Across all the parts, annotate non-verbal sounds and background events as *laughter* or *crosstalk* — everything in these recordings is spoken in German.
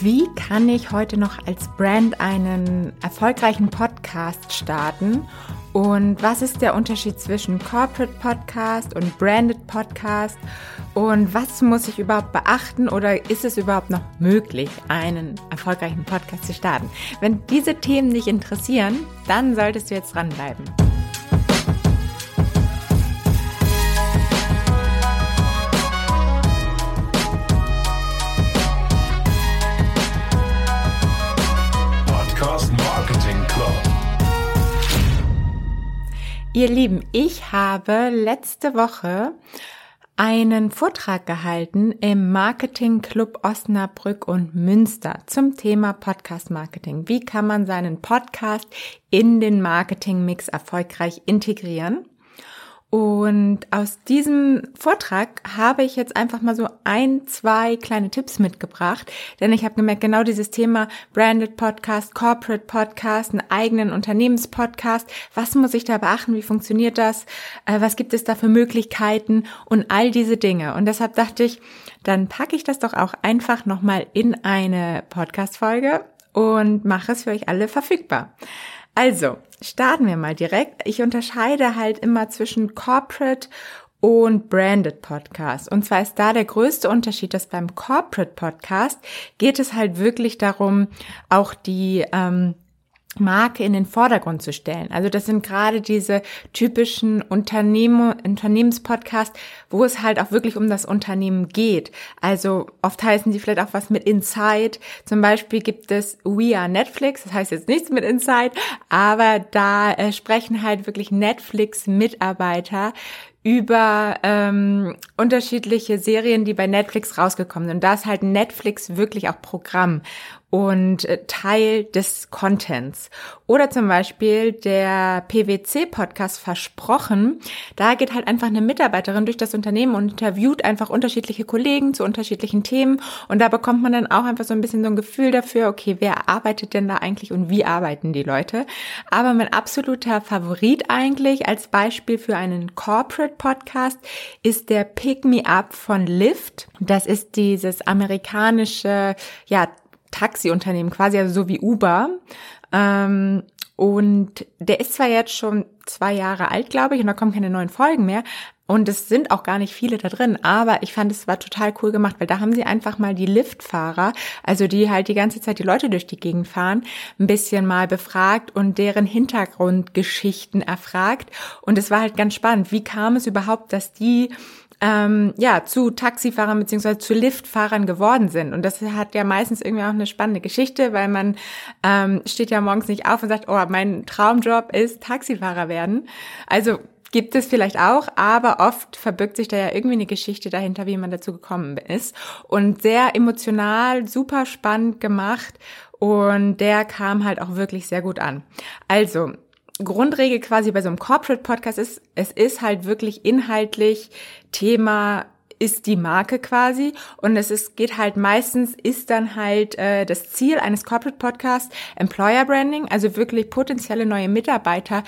Wie kann ich heute noch als Brand einen erfolgreichen Podcast starten? Und was ist der Unterschied zwischen Corporate Podcast und Branded Podcast? Und was muss ich überhaupt beachten oder ist es überhaupt noch möglich, einen erfolgreichen Podcast zu starten? Wenn diese Themen dich interessieren, dann solltest du jetzt dranbleiben. Ihr Lieben, ich habe letzte Woche einen Vortrag gehalten im Marketing Club Osnabrück und Münster zum Thema Podcast Marketing. Wie kann man seinen Podcast in den Marketing Mix erfolgreich integrieren? Und aus diesem Vortrag habe ich jetzt einfach mal so ein, zwei kleine Tipps mitgebracht, denn ich habe gemerkt, genau dieses Thema Branded Podcast, Corporate Podcast, einen eigenen Unternehmenspodcast, was muss ich da beachten, wie funktioniert das, äh, was gibt es da für Möglichkeiten und all diese Dinge. Und deshalb dachte ich, dann packe ich das doch auch einfach nochmal in eine Podcast-Folge und mache es für euch alle verfügbar. Also, starten wir mal direkt. Ich unterscheide halt immer zwischen Corporate und Branded Podcast. Und zwar ist da der größte Unterschied, dass beim Corporate Podcast geht es halt wirklich darum, auch die ähm, Marke in den Vordergrund zu stellen. Also das sind gerade diese typischen Unternehmen, Unternehmenspodcasts, wo es halt auch wirklich um das Unternehmen geht. Also oft heißen sie vielleicht auch was mit Inside. Zum Beispiel gibt es We Are Netflix. Das heißt jetzt nichts mit Inside, aber da äh, sprechen halt wirklich Netflix-Mitarbeiter über ähm, unterschiedliche Serien, die bei Netflix rausgekommen sind. Und da ist halt Netflix wirklich auch Programm und äh, Teil des Contents. Oder zum Beispiel der PwC-Podcast Versprochen. Da geht halt einfach eine Mitarbeiterin durch das Unternehmen und interviewt einfach unterschiedliche Kollegen zu unterschiedlichen Themen. Und da bekommt man dann auch einfach so ein bisschen so ein Gefühl dafür, okay, wer arbeitet denn da eigentlich und wie arbeiten die Leute? Aber mein absoluter Favorit eigentlich als Beispiel für einen Corporate Podcast ist der Pick Me Up von Lyft. Das ist dieses amerikanische, ja, Taxiunternehmen quasi, also so wie Uber. Ähm, und der ist zwar jetzt schon zwei Jahre alt, glaube ich, und da kommen keine neuen Folgen mehr. Und es sind auch gar nicht viele da drin, aber ich fand es war total cool gemacht, weil da haben sie einfach mal die Liftfahrer, also die halt die ganze Zeit die Leute durch die Gegend fahren, ein bisschen mal befragt und deren Hintergrundgeschichten erfragt. Und es war halt ganz spannend. Wie kam es überhaupt, dass die ähm, ja, zu Taxifahrern beziehungsweise zu Liftfahrern geworden sind. Und das hat ja meistens irgendwie auch eine spannende Geschichte, weil man ähm, steht ja morgens nicht auf und sagt, oh, mein Traumjob ist Taxifahrer werden. Also gibt es vielleicht auch, aber oft verbirgt sich da ja irgendwie eine Geschichte dahinter, wie man dazu gekommen ist. Und sehr emotional, super spannend gemacht. Und der kam halt auch wirklich sehr gut an. Also, Grundregel quasi bei so einem Corporate Podcast ist, es ist halt wirklich inhaltlich Thema ist die Marke quasi. Und es ist, geht halt meistens ist dann halt äh, das Ziel eines Corporate Podcasts Employer Branding, also wirklich potenzielle neue Mitarbeiter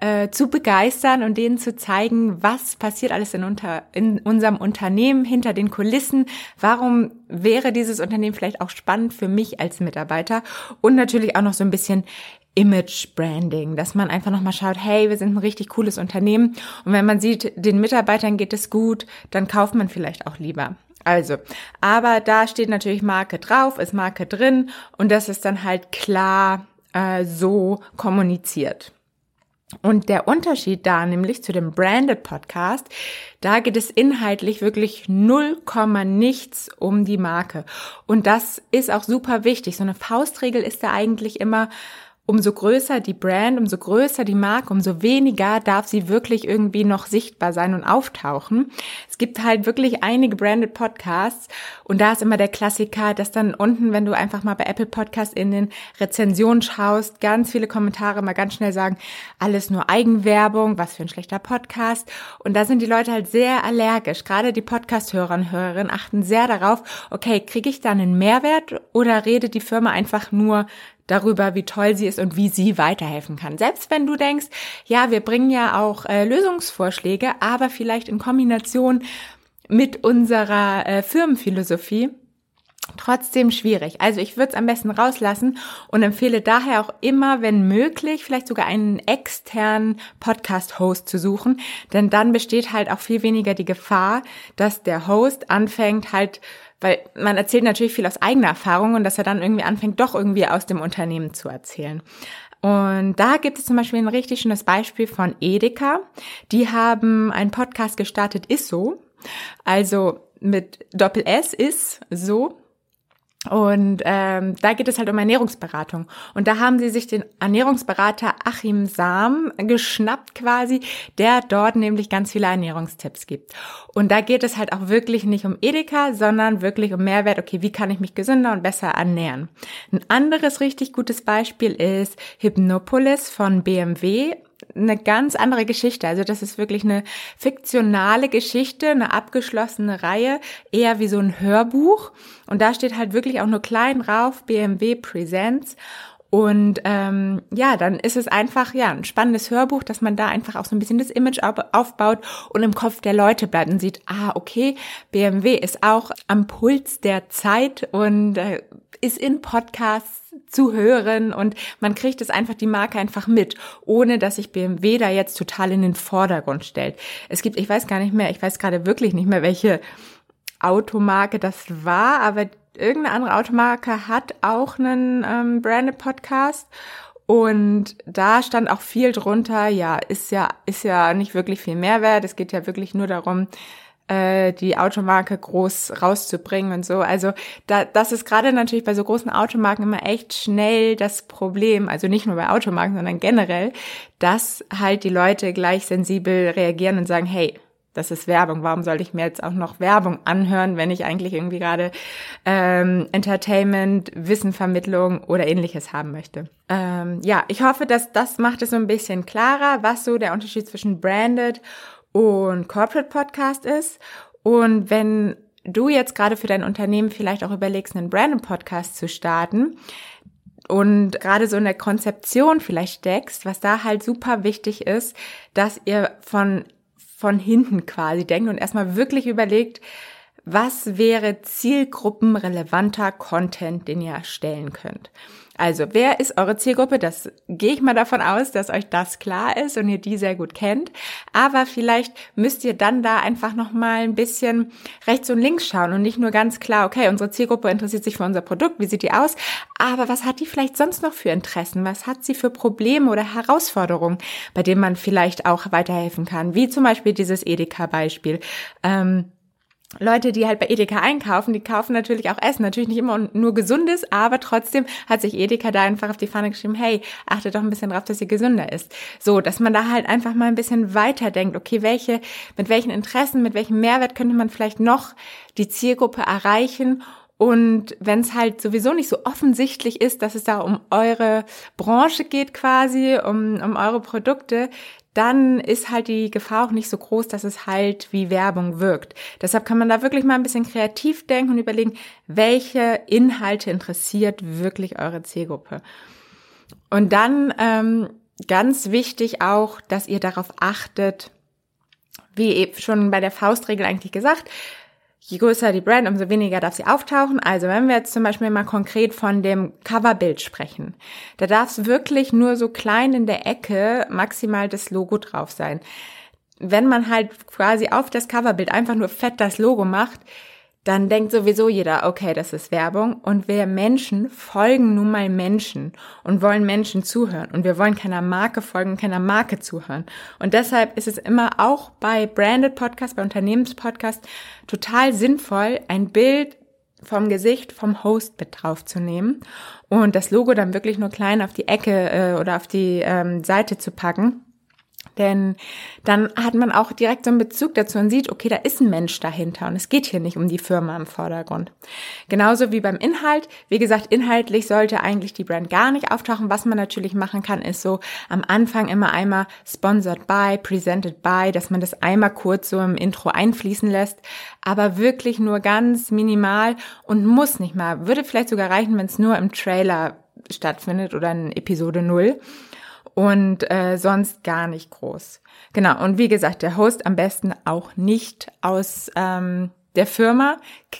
äh, zu begeistern und denen zu zeigen, was passiert alles in, unter, in unserem Unternehmen hinter den Kulissen, warum wäre dieses Unternehmen vielleicht auch spannend für mich als Mitarbeiter? Und natürlich auch noch so ein bisschen Image Branding, dass man einfach nochmal schaut, hey, wir sind ein richtig cooles Unternehmen und wenn man sieht, den Mitarbeitern geht es gut, dann kauft man vielleicht auch lieber. Also, aber da steht natürlich Marke drauf, ist Marke drin und das ist dann halt klar äh, so kommuniziert. Und der Unterschied da nämlich zu dem Branded Podcast, da geht es inhaltlich wirklich null Komma nichts um die Marke. Und das ist auch super wichtig. So eine Faustregel ist da eigentlich immer, umso größer die Brand, umso größer die Marke, umso weniger darf sie wirklich irgendwie noch sichtbar sein und auftauchen. Es gibt halt wirklich einige branded Podcasts und da ist immer der Klassiker, dass dann unten, wenn du einfach mal bei Apple Podcasts in den Rezensionen schaust, ganz viele Kommentare mal ganz schnell sagen, alles nur Eigenwerbung, was für ein schlechter Podcast. Und da sind die Leute halt sehr allergisch. Gerade die Podcast-Hörer und Hörerinnen achten sehr darauf, okay, kriege ich da einen Mehrwert oder redet die Firma einfach nur darüber, wie toll sie ist und wie sie weiterhelfen kann. Selbst wenn du denkst, ja, wir bringen ja auch äh, Lösungsvorschläge, aber vielleicht in Kombination mit unserer äh, Firmenphilosophie, trotzdem schwierig. Also ich würde es am besten rauslassen und empfehle daher auch immer, wenn möglich, vielleicht sogar einen externen Podcast-Host zu suchen, denn dann besteht halt auch viel weniger die Gefahr, dass der Host anfängt halt weil man erzählt natürlich viel aus eigener Erfahrung und dass er dann irgendwie anfängt, doch irgendwie aus dem Unternehmen zu erzählen. Und da gibt es zum Beispiel ein richtig schönes Beispiel von Edeka. Die haben einen Podcast gestartet, ist so. Also mit Doppel S ist so. Und ähm, da geht es halt um Ernährungsberatung. Und da haben sie sich den Ernährungsberater Achim Sam geschnappt quasi, der dort nämlich ganz viele Ernährungstipps gibt. Und da geht es halt auch wirklich nicht um Edeka, sondern wirklich um Mehrwert. Okay, wie kann ich mich gesünder und besser ernähren? Ein anderes richtig gutes Beispiel ist Hypnopolis von BMW eine ganz andere Geschichte. Also das ist wirklich eine fiktionale Geschichte, eine abgeschlossene Reihe, eher wie so ein Hörbuch. Und da steht halt wirklich auch nur klein drauf, BMW Presents. Und ähm, ja, dann ist es einfach ja ein spannendes Hörbuch, dass man da einfach auch so ein bisschen das Image aufbaut und im Kopf der Leute bleibt und sieht, ah, okay, BMW ist auch am Puls der Zeit und äh, ist in Podcasts zu hören und man kriegt es einfach die Marke einfach mit, ohne dass sich BMW da jetzt total in den Vordergrund stellt. Es gibt, ich weiß gar nicht mehr, ich weiß gerade wirklich nicht mehr, welche Automarke das war, aber irgendeine andere Automarke hat auch einen ähm, Branded Podcast und da stand auch viel drunter, ja, ist ja, ist ja nicht wirklich viel Mehrwert. Es geht ja wirklich nur darum, äh, die Automarke groß rauszubringen und so. Also da, das ist gerade natürlich bei so großen Automarken immer echt schnell das Problem, also nicht nur bei Automarken, sondern generell, dass halt die Leute gleich sensibel reagieren und sagen, hey, das ist Werbung. Warum sollte ich mir jetzt auch noch Werbung anhören, wenn ich eigentlich irgendwie gerade ähm, Entertainment, Wissenvermittlung oder ähnliches haben möchte? Ähm, ja, ich hoffe, dass das macht es so ein bisschen klarer, was so der Unterschied zwischen Branded und Corporate Podcast ist. Und wenn du jetzt gerade für dein Unternehmen vielleicht auch überlegst, einen Branded Podcast zu starten, und gerade so in der Konzeption vielleicht steckst, was da halt super wichtig ist, dass ihr von von hinten quasi denkt und erstmal wirklich überlegt, was wäre zielgruppenrelevanter Content, den ihr erstellen könnt. Also, wer ist eure Zielgruppe? Das gehe ich mal davon aus, dass euch das klar ist und ihr die sehr gut kennt. Aber vielleicht müsst ihr dann da einfach noch mal ein bisschen rechts und links schauen und nicht nur ganz klar, okay, unsere Zielgruppe interessiert sich für unser Produkt, wie sieht die aus? Aber was hat die vielleicht sonst noch für Interessen? Was hat sie für Probleme oder Herausforderungen, bei denen man vielleicht auch weiterhelfen kann? Wie zum Beispiel dieses Edeka-Beispiel. Ähm, Leute, die halt bei Edeka einkaufen, die kaufen natürlich auch Essen. Natürlich nicht immer nur gesundes, aber trotzdem hat sich Edeka da einfach auf die Fahne geschrieben, hey, achtet doch ein bisschen drauf, dass ihr gesünder ist. So, dass man da halt einfach mal ein bisschen weiter denkt, okay, welche, mit welchen Interessen, mit welchem Mehrwert könnte man vielleicht noch die Zielgruppe erreichen und wenn es halt sowieso nicht so offensichtlich ist, dass es da um eure Branche geht quasi, um, um eure Produkte, dann ist halt die Gefahr auch nicht so groß, dass es halt wie Werbung wirkt. Deshalb kann man da wirklich mal ein bisschen kreativ denken und überlegen, welche Inhalte interessiert wirklich eure Zielgruppe. Und dann ähm, ganz wichtig auch, dass ihr darauf achtet, wie eben schon bei der Faustregel eigentlich gesagt, Je größer die Brand, umso weniger darf sie auftauchen. Also wenn wir jetzt zum Beispiel mal konkret von dem Coverbild sprechen, da darf es wirklich nur so klein in der Ecke maximal das Logo drauf sein. Wenn man halt quasi auf das Coverbild einfach nur fett das Logo macht, dann denkt sowieso jeder, okay, das ist Werbung. Und wir Menschen folgen nun mal Menschen und wollen Menschen zuhören. Und wir wollen keiner Marke folgen, keiner Marke zuhören. Und deshalb ist es immer auch bei Branded Podcast, bei Unternehmenspodcast total sinnvoll, ein Bild vom Gesicht vom Host mit draufzunehmen und das Logo dann wirklich nur klein auf die Ecke äh, oder auf die ähm, Seite zu packen denn dann hat man auch direkt so einen Bezug dazu und sieht, okay, da ist ein Mensch dahinter und es geht hier nicht um die Firma im Vordergrund. Genauso wie beim Inhalt. Wie gesagt, inhaltlich sollte eigentlich die Brand gar nicht auftauchen. Was man natürlich machen kann, ist so am Anfang immer einmal sponsored by, presented by, dass man das einmal kurz so im Intro einfließen lässt, aber wirklich nur ganz minimal und muss nicht mal. Würde vielleicht sogar reichen, wenn es nur im Trailer stattfindet oder in Episode 0 und äh, sonst gar nicht groß. Genau, und wie gesagt, der Host am besten auch nicht aus ähm, der Firma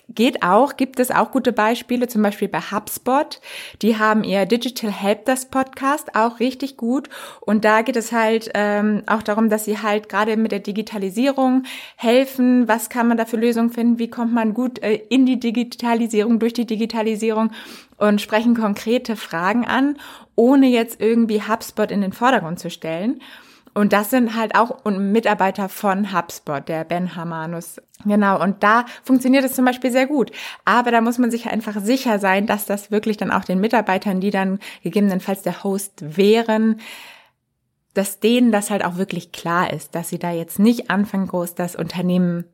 geht auch, gibt es auch gute Beispiele, zum Beispiel bei HubSpot. Die haben ihr Digital Helpdesk Podcast auch richtig gut. Und da geht es halt ähm, auch darum, dass sie halt gerade mit der Digitalisierung helfen. Was kann man da für Lösungen finden? Wie kommt man gut äh, in die Digitalisierung, durch die Digitalisierung und sprechen konkrete Fragen an, ohne jetzt irgendwie HubSpot in den Vordergrund zu stellen. Und das sind halt auch Mitarbeiter von HubSpot, der Ben Hamanus. Genau, und da funktioniert es zum Beispiel sehr gut. Aber da muss man sich einfach sicher sein, dass das wirklich dann auch den Mitarbeitern, die dann gegebenenfalls der Host wären, dass denen das halt auch wirklich klar ist, dass sie da jetzt nicht anfangen, groß das Unternehmen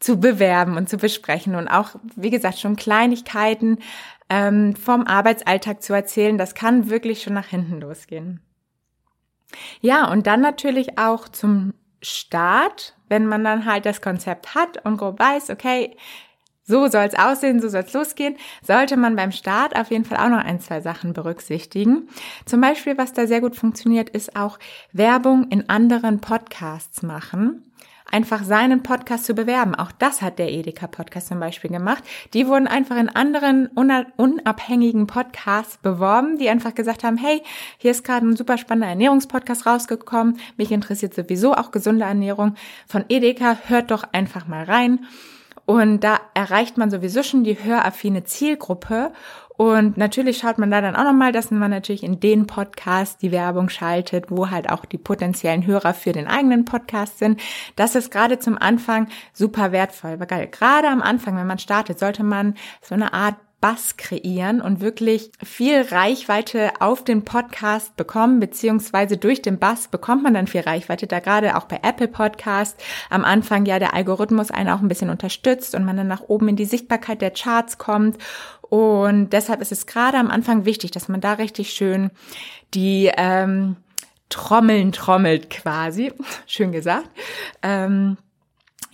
zu bewerben und zu besprechen und auch, wie gesagt, schon Kleinigkeiten ähm, vom Arbeitsalltag zu erzählen, das kann wirklich schon nach hinten losgehen. Ja, und dann natürlich auch zum Start, wenn man dann halt das Konzept hat und grob weiß, okay, so soll es aussehen, so soll es losgehen, sollte man beim Start auf jeden Fall auch noch ein, zwei Sachen berücksichtigen. Zum Beispiel, was da sehr gut funktioniert, ist auch Werbung in anderen Podcasts machen einfach seinen Podcast zu bewerben. Auch das hat der Edeka Podcast zum Beispiel gemacht. Die wurden einfach in anderen unabhängigen Podcasts beworben, die einfach gesagt haben, hey, hier ist gerade ein super spannender Ernährungspodcast rausgekommen. Mich interessiert sowieso auch gesunde Ernährung von Edeka. Hört doch einfach mal rein. Und da erreicht man sowieso schon die höraffine Zielgruppe und natürlich schaut man da dann auch nochmal, dass man natürlich in den Podcast die Werbung schaltet, wo halt auch die potenziellen Hörer für den eigenen Podcast sind. Das ist gerade zum Anfang super wertvoll. Weil gerade am Anfang, wenn man startet, sollte man so eine Art Bass kreieren und wirklich viel Reichweite auf den Podcast bekommen, beziehungsweise durch den Bass bekommt man dann viel Reichweite, da gerade auch bei Apple Podcast am Anfang ja der Algorithmus einen auch ein bisschen unterstützt und man dann nach oben in die Sichtbarkeit der Charts kommt. Und deshalb ist es gerade am Anfang wichtig, dass man da richtig schön die ähm, Trommeln trommelt quasi, *laughs* schön gesagt. Ähm,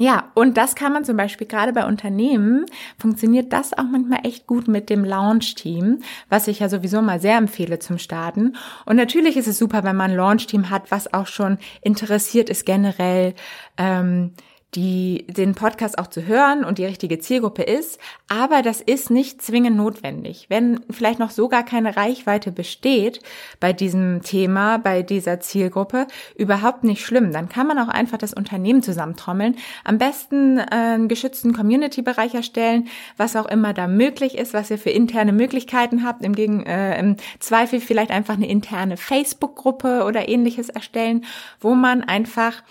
ja, und das kann man zum Beispiel gerade bei Unternehmen, funktioniert das auch manchmal echt gut mit dem Launch-Team, was ich ja sowieso mal sehr empfehle zum Starten. Und natürlich ist es super, wenn man ein Launch-Team hat, was auch schon interessiert ist generell. Ähm, die, den Podcast auch zu hören und die richtige Zielgruppe ist. Aber das ist nicht zwingend notwendig. Wenn vielleicht noch so gar keine Reichweite besteht bei diesem Thema, bei dieser Zielgruppe, überhaupt nicht schlimm. Dann kann man auch einfach das Unternehmen zusammentrommeln. Am besten äh, einen geschützten Community-Bereich erstellen, was auch immer da möglich ist, was ihr für interne Möglichkeiten habt. Im, Gegen, äh, im Zweifel vielleicht einfach eine interne Facebook-Gruppe oder ähnliches erstellen, wo man einfach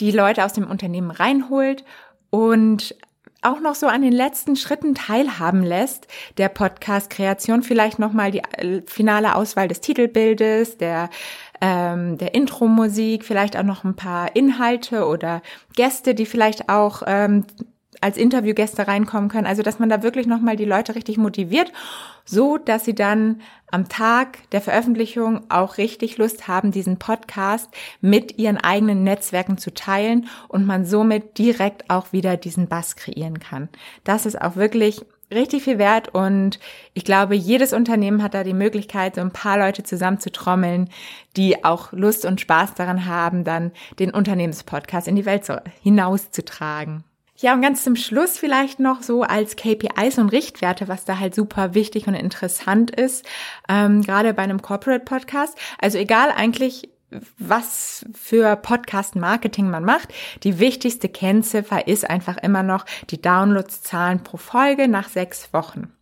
die Leute aus dem Unternehmen reinholt und auch noch so an den letzten Schritten teilhaben lässt, der Podcast-Kreation, vielleicht nochmal die äh, finale Auswahl des Titelbildes, der, ähm, der Intro-Musik, vielleicht auch noch ein paar Inhalte oder Gäste, die vielleicht auch ähm, als Interviewgäste reinkommen können. Also, dass man da wirklich nochmal die Leute richtig motiviert, so dass sie dann am Tag der Veröffentlichung auch richtig Lust haben, diesen Podcast mit ihren eigenen Netzwerken zu teilen und man somit direkt auch wieder diesen Bass kreieren kann. Das ist auch wirklich richtig viel wert und ich glaube, jedes Unternehmen hat da die Möglichkeit, so ein paar Leute zusammenzutrommeln, die auch Lust und Spaß daran haben, dann den Unternehmenspodcast in die Welt hinauszutragen. Ja, und ganz zum Schluss vielleicht noch so als KPIs und Richtwerte, was da halt super wichtig und interessant ist, ähm, gerade bei einem Corporate Podcast. Also egal eigentlich, was für Podcast-Marketing man macht. Die wichtigste Kennziffer ist einfach immer noch die Downloadszahlen pro Folge nach sechs Wochen.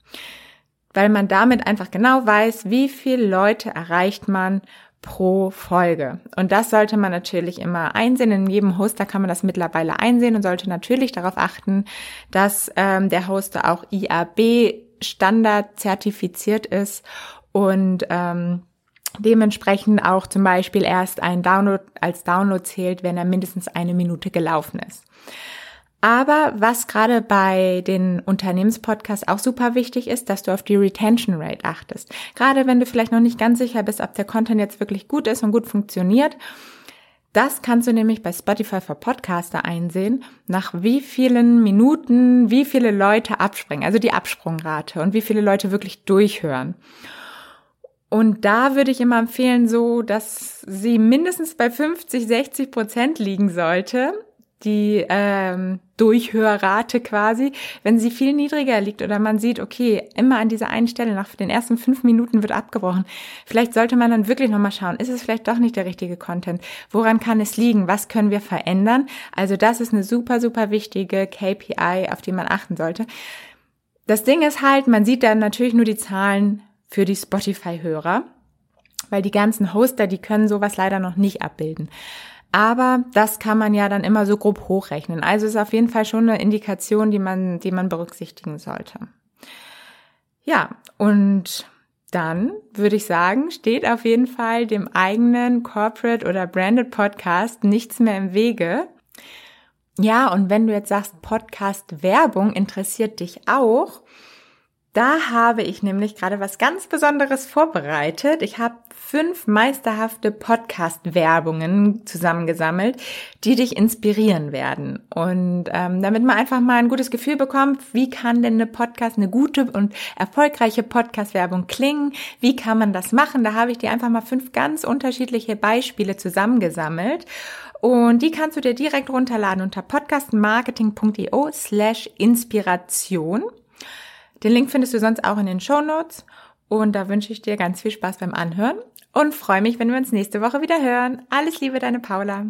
Weil man damit einfach genau weiß, wie viele Leute erreicht man pro Folge. Und das sollte man natürlich immer einsehen. In jedem Hoster kann man das mittlerweile einsehen und sollte natürlich darauf achten, dass ähm, der Hoster auch IAB Standard zertifiziert ist und ähm, dementsprechend auch zum Beispiel erst ein Download als Download zählt, wenn er mindestens eine Minute gelaufen ist. Aber was gerade bei den Unternehmenspodcasts auch super wichtig ist, dass du auf die Retention Rate achtest. Gerade wenn du vielleicht noch nicht ganz sicher bist, ob der Content jetzt wirklich gut ist und gut funktioniert. Das kannst du nämlich bei Spotify for Podcaster einsehen, nach wie vielen Minuten, wie viele Leute abspringen, also die Absprungrate und wie viele Leute wirklich durchhören. Und da würde ich immer empfehlen, so, dass sie mindestens bei 50, 60 Prozent liegen sollte die ähm, Durchhörrate quasi, wenn sie viel niedriger liegt oder man sieht, okay, immer an dieser einen Stelle nach den ersten fünf Minuten wird abgebrochen. Vielleicht sollte man dann wirklich nochmal schauen, ist es vielleicht doch nicht der richtige Content? Woran kann es liegen? Was können wir verändern? Also das ist eine super, super wichtige KPI, auf die man achten sollte. Das Ding ist halt, man sieht dann natürlich nur die Zahlen für die Spotify-Hörer, weil die ganzen Hoster, die können sowas leider noch nicht abbilden. Aber das kann man ja dann immer so grob hochrechnen. Also ist auf jeden Fall schon eine Indikation, die man, die man berücksichtigen sollte. Ja, und dann würde ich sagen, steht auf jeden Fall dem eigenen Corporate oder Branded Podcast nichts mehr im Wege. Ja, und wenn du jetzt sagst, Podcast Werbung interessiert dich auch, da habe ich nämlich gerade was ganz Besonderes vorbereitet. Ich habe fünf meisterhafte Podcast-Werbungen zusammengesammelt, die dich inspirieren werden. Und ähm, damit man einfach mal ein gutes Gefühl bekommt, wie kann denn eine Podcast, eine gute und erfolgreiche Podcast-Werbung klingen? Wie kann man das machen? Da habe ich dir einfach mal fünf ganz unterschiedliche Beispiele zusammengesammelt. Und die kannst du dir direkt runterladen unter podcastmarketing.io slash Inspiration. Den Link findest du sonst auch in den Show Notes. Und da wünsche ich dir ganz viel Spaß beim Anhören und freue mich, wenn wir uns nächste Woche wieder hören. Alles Liebe, deine Paula.